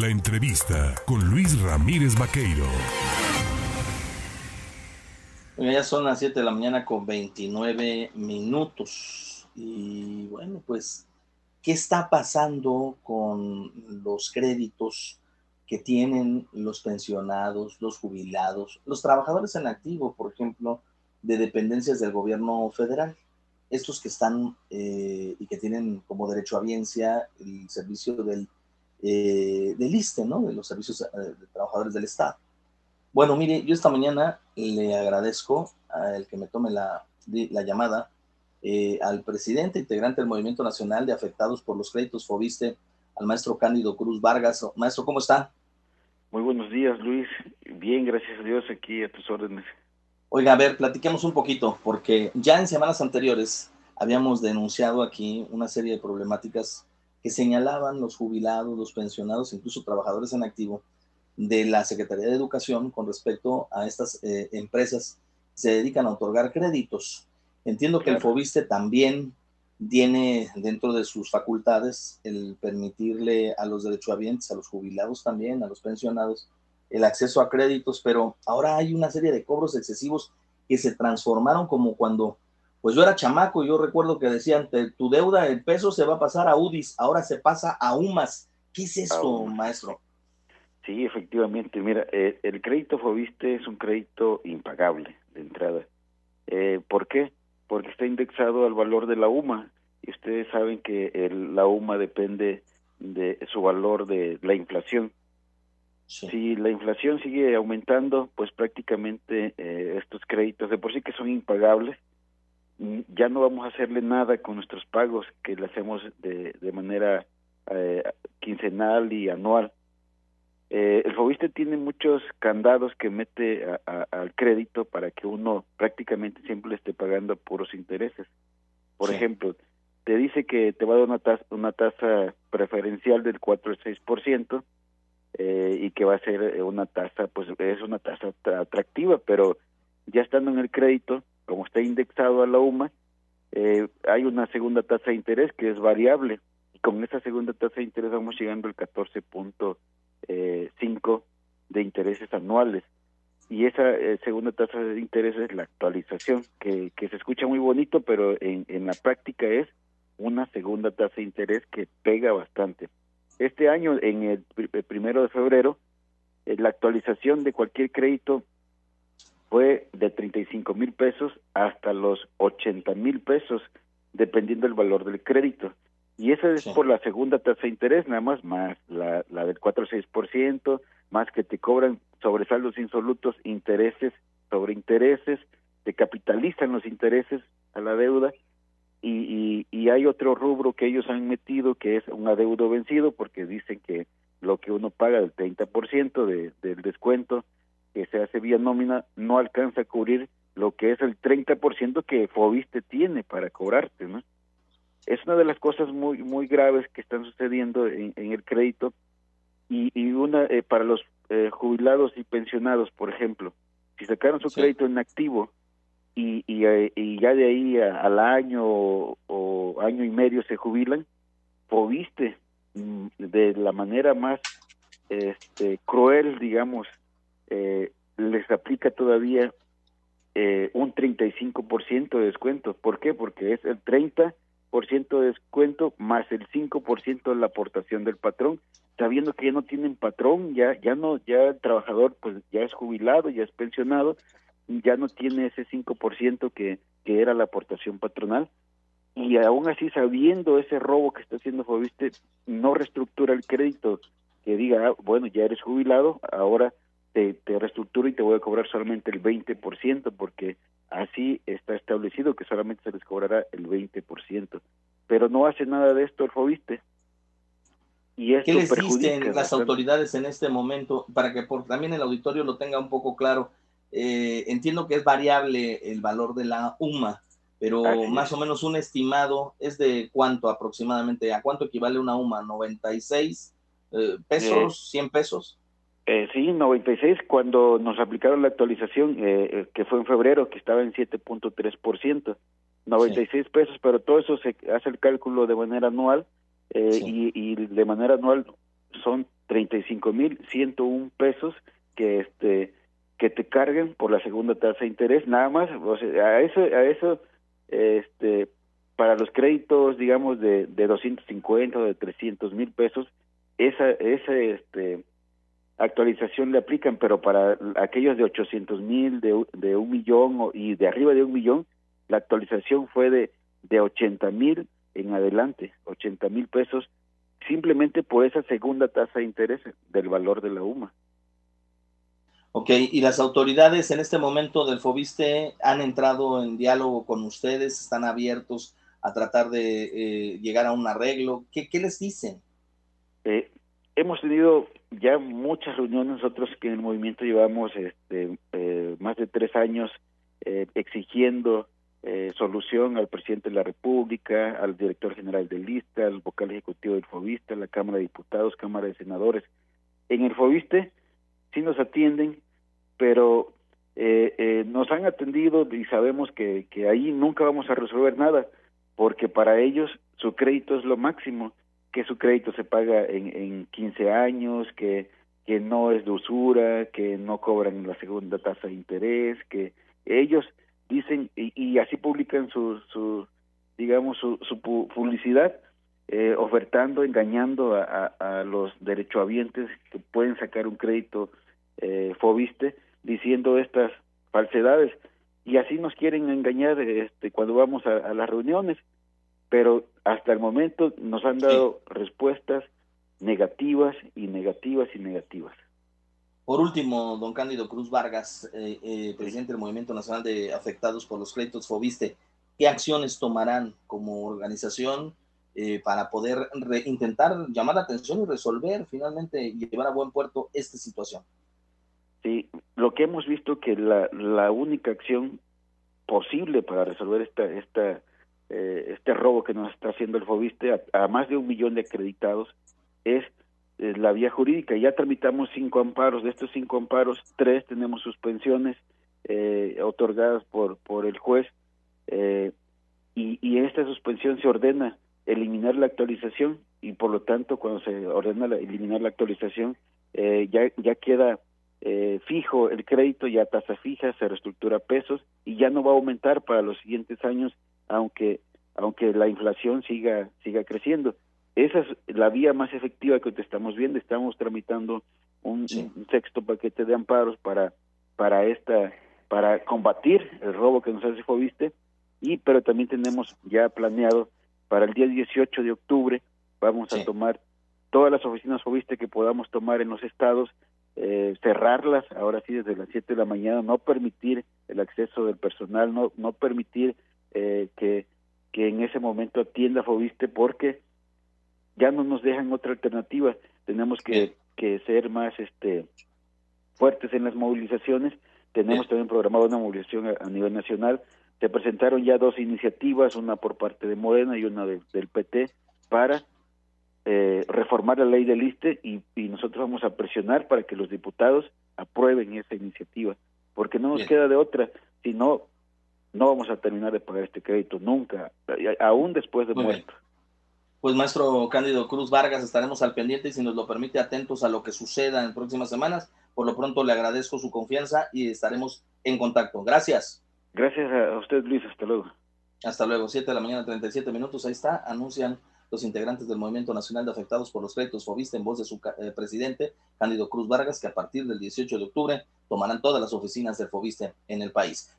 La entrevista con Luis Ramírez Vaqueiro. Ya son las 7 de la mañana con 29 minutos. Y bueno, pues, ¿qué está pasando con los créditos que tienen los pensionados, los jubilados, los trabajadores en activo, por ejemplo, de dependencias del gobierno federal? Estos que están eh, y que tienen como derecho a el servicio del, eh, del ISTE, ¿no? De los servicios eh, de trabajadores del Estado. Bueno, mire, yo esta mañana le agradezco al que me tome la, la llamada eh, al presidente integrante del Movimiento Nacional de Afectados por los Créditos Fobiste, al maestro Cándido Cruz Vargas. Maestro, ¿cómo está? Muy buenos días, Luis. Bien, gracias a Dios, aquí a tus órdenes. Oiga, a ver, platiquemos un poquito, porque ya en semanas anteriores habíamos denunciado aquí una serie de problemáticas que señalaban los jubilados, los pensionados, incluso trabajadores en activo, de la Secretaría de Educación con respecto a estas eh, empresas que se dedican a otorgar créditos. Entiendo que el FOBISTE también tiene dentro de sus facultades el permitirle a los derechohabientes, a los jubilados también, a los pensionados, el acceso a créditos, pero ahora hay una serie de cobros excesivos que se transformaron como cuando, pues yo era chamaco y yo recuerdo que decían, tu deuda, el peso se va a pasar a UDIs, ahora se pasa a UMAS. ¿Qué es esto, maestro? Sí, efectivamente. Mira, eh, el crédito Fobiste es un crédito impagable de entrada. Eh, ¿Por qué? Porque está indexado al valor de la UMA. Y ustedes saben que el, la UMA depende de su valor de la inflación. Si la inflación sigue aumentando, pues prácticamente eh, estos créditos de por sí que son impagables, ya no vamos a hacerle nada con nuestros pagos que le hacemos de, de manera eh, quincenal y anual eh, el Fobiste tiene muchos candados que mete al crédito para que uno prácticamente siempre le esté pagando puros intereses. Por ejemplo, te dice que te va a dar una tasa, una tasa preferencial del 4 al 6% eh, y que va a ser una tasa, pues es una tasa atractiva, pero ya estando en el crédito, como está indexado a la UMA, eh, hay una segunda tasa de interés que es variable y con esa segunda tasa de interés vamos llegando al 14.5 eh, de intereses anuales. Y esa eh, segunda tasa de interés es la actualización, que, que se escucha muy bonito, pero en, en la práctica es una segunda tasa de interés que pega bastante. Este año, en el, primero de febrero, eh, la actualización de cualquier crédito fue de 35 mil pesos hasta los 80 mil pesos, dependiendo del valor del crédito. Y esa es por la segunda tasa de interés, nada más, más la, la del 4 o 6%, más que te cobran sobresaldos insolutos, intereses sobre intereses, te capitalizan los intereses a la deuda y, y, hay otro rubro que ellos han metido que es un adeudo vencido porque dicen que lo que uno paga del 30% de, del descuento que se hace vía nómina no alcanza a cubrir lo que es el 30% que Fobiste tiene para cobrarte, ¿no? es una de las cosas muy muy graves que están sucediendo en, el crédito y, y una eh, para los eh, jubilados y pensionados por ejemplo si sacaron su crédito en activo y, y, eh, y ya de ahí al año o, año y medio se jubilan viste mm, de la manera más este cruel digamos les aplica todavía un 35% de descuento ¿por qué? porque es el 30 ciento de descuento más el 5% de la aportación del patrón, sabiendo que ya no tienen patrón, ya ya no ya el trabajador pues ya es jubilado, ya es pensionado, ya no tiene ese 5% que que era la aportación patronal y aún así sabiendo ese robo que está haciendo Fobiste no reestructura el crédito que diga, ah, bueno, ya eres jubilado, ahora te, te reestructuro y te voy a cobrar solamente el 20% porque Así está establecido que solamente se les cobrará el 20%, pero no hace nada de esto el FOBISTE. Y esto ¿Qué les dicen las autoridades en este momento para que por, también el auditorio lo tenga un poco claro? Eh, entiendo que es variable el valor de la UMA, pero más o menos un estimado es de cuánto aproximadamente, a cuánto equivale una UMA, 96 eh, pesos, 100 pesos. Eh, sí, 96, cuando nos aplicaron la actualización, eh, eh, que fue en febrero, que estaba en 7.3%, 96 pesos, pero todo eso se hace el cálculo de manera anual eh, y, y, de manera anual son 35 45 mil 101 pesos que este que te carguen por la segunda tasa de interés nada más. O sea, a eso a eso este para los créditos digamos de, de 250 o de 300 mil pesos esa esa este actualización le aplican pero para aquellos de 800 mil de, de un millón y de arriba de un millón la actualización fue de de 80 mil en adelante 80 mil pesos simplemente por esa segunda tasa de interés del valor de la UMA. Ok, y las autoridades en este momento del FOBISTE han entrado en diálogo con ustedes, están abiertos a tratar de eh, llegar a un arreglo. ¿Qué, qué les dicen? Eh, hemos tenido ya muchas reuniones nosotros que en el movimiento llevamos este, eh, más de tres años exigiendo eh, solución al presidente de la República, al director general del LISTA, al vocal ejecutivo del FOBISTE, la Cámara de Diputados, Cámara de Senadores. En el FOBISTE sí nos atienden, pero eh, eh, nos han atendido y sabemos que, que ahí nunca vamos a resolver nada, porque para ellos su crédito es lo máximo, que su crédito se paga en, en 15 años, que, que no es de usura, que no cobran la segunda tasa de interés, que ellos dicen y, así publican su, su digamos su, su publicidad eh, ofertando engañando a, a, los derechohabientes que pueden sacar un crédito eh, fobiste diciendo estas falsedades. Y así nos quieren engañar este cuando vamos a, las reuniones pero hasta el momento nos han dado respuestas negativas y negativas y negativas. Por último, don Cándido Cruz Vargas, eh, eh, presidente del Movimiento Nacional de Afectados por los Créditos Fobiste, ¿qué acciones tomarán como organización eh, para poder intentar llamar la atención y resolver finalmente y llevar a buen puerto esta situación? Sí, lo que hemos visto que la, la única acción posible para resolver esta, esta, este robo que nos está haciendo el Fobiste a más de un millón de acreditados es eh, la vía jurídica. Ya tramitamos cinco amparos, de estos cinco amparos, tres tenemos suspensiones eh, otorgadas por, por el juez eh, y, y esta suspensión se ordena eliminar la actualización y por lo tanto cuando se ordena eliminar la actualización eh, ya, ya queda eh, fijo el crédito, ya tasa fija, se reestructura pesos y ya no va a aumentar para los siguientes años aunque aunque la inflación siga siga creciendo. Esa es la vía más efectiva que te estamos viendo. Estamos tramitando un, sexto paquete de amparos para para esta para combatir el robo que nos hace Fobiste y pero también tenemos ya planeado para el día 18 de octubre vamos a tomar todas las oficinas Fobiste que podamos tomar en los estados eh, cerrarlas ahora sí desde las 7 de la mañana no permitir el acceso del personal no no permitir eh, que que en ese momento atienda Fobiste porque ya no nos dejan otra alternativa, tenemos que, que ser más este fuertes en las movilizaciones, tenemos también programado una movilización a, nivel nacional, se presentaron ya dos iniciativas, una por parte de Morena y una del PT, para eh, reformar la ley del ISTE y, y, nosotros vamos a presionar para que los diputados aprueben esa iniciativa, porque no nos queda de otra, si no, vamos a terminar de pagar este crédito nunca, aún después de muerto pues maestro Cándido Cruz Vargas, estaremos al pendiente y si nos lo permite atentos a lo que suceda en próximas semanas. Por lo pronto le agradezco su confianza y estaremos en contacto. Gracias. Gracias a usted, Luis. Hasta luego. Hasta luego. Siete de la mañana, 37 minutos. Ahí está. Anuncian los integrantes del Movimiento Nacional de Afectados por los Créditos Fobiste en voz de su eh, presidente, Cándido Cruz Vargas, que a partir del 18 de octubre tomarán todas las oficinas del Fobiste en el país.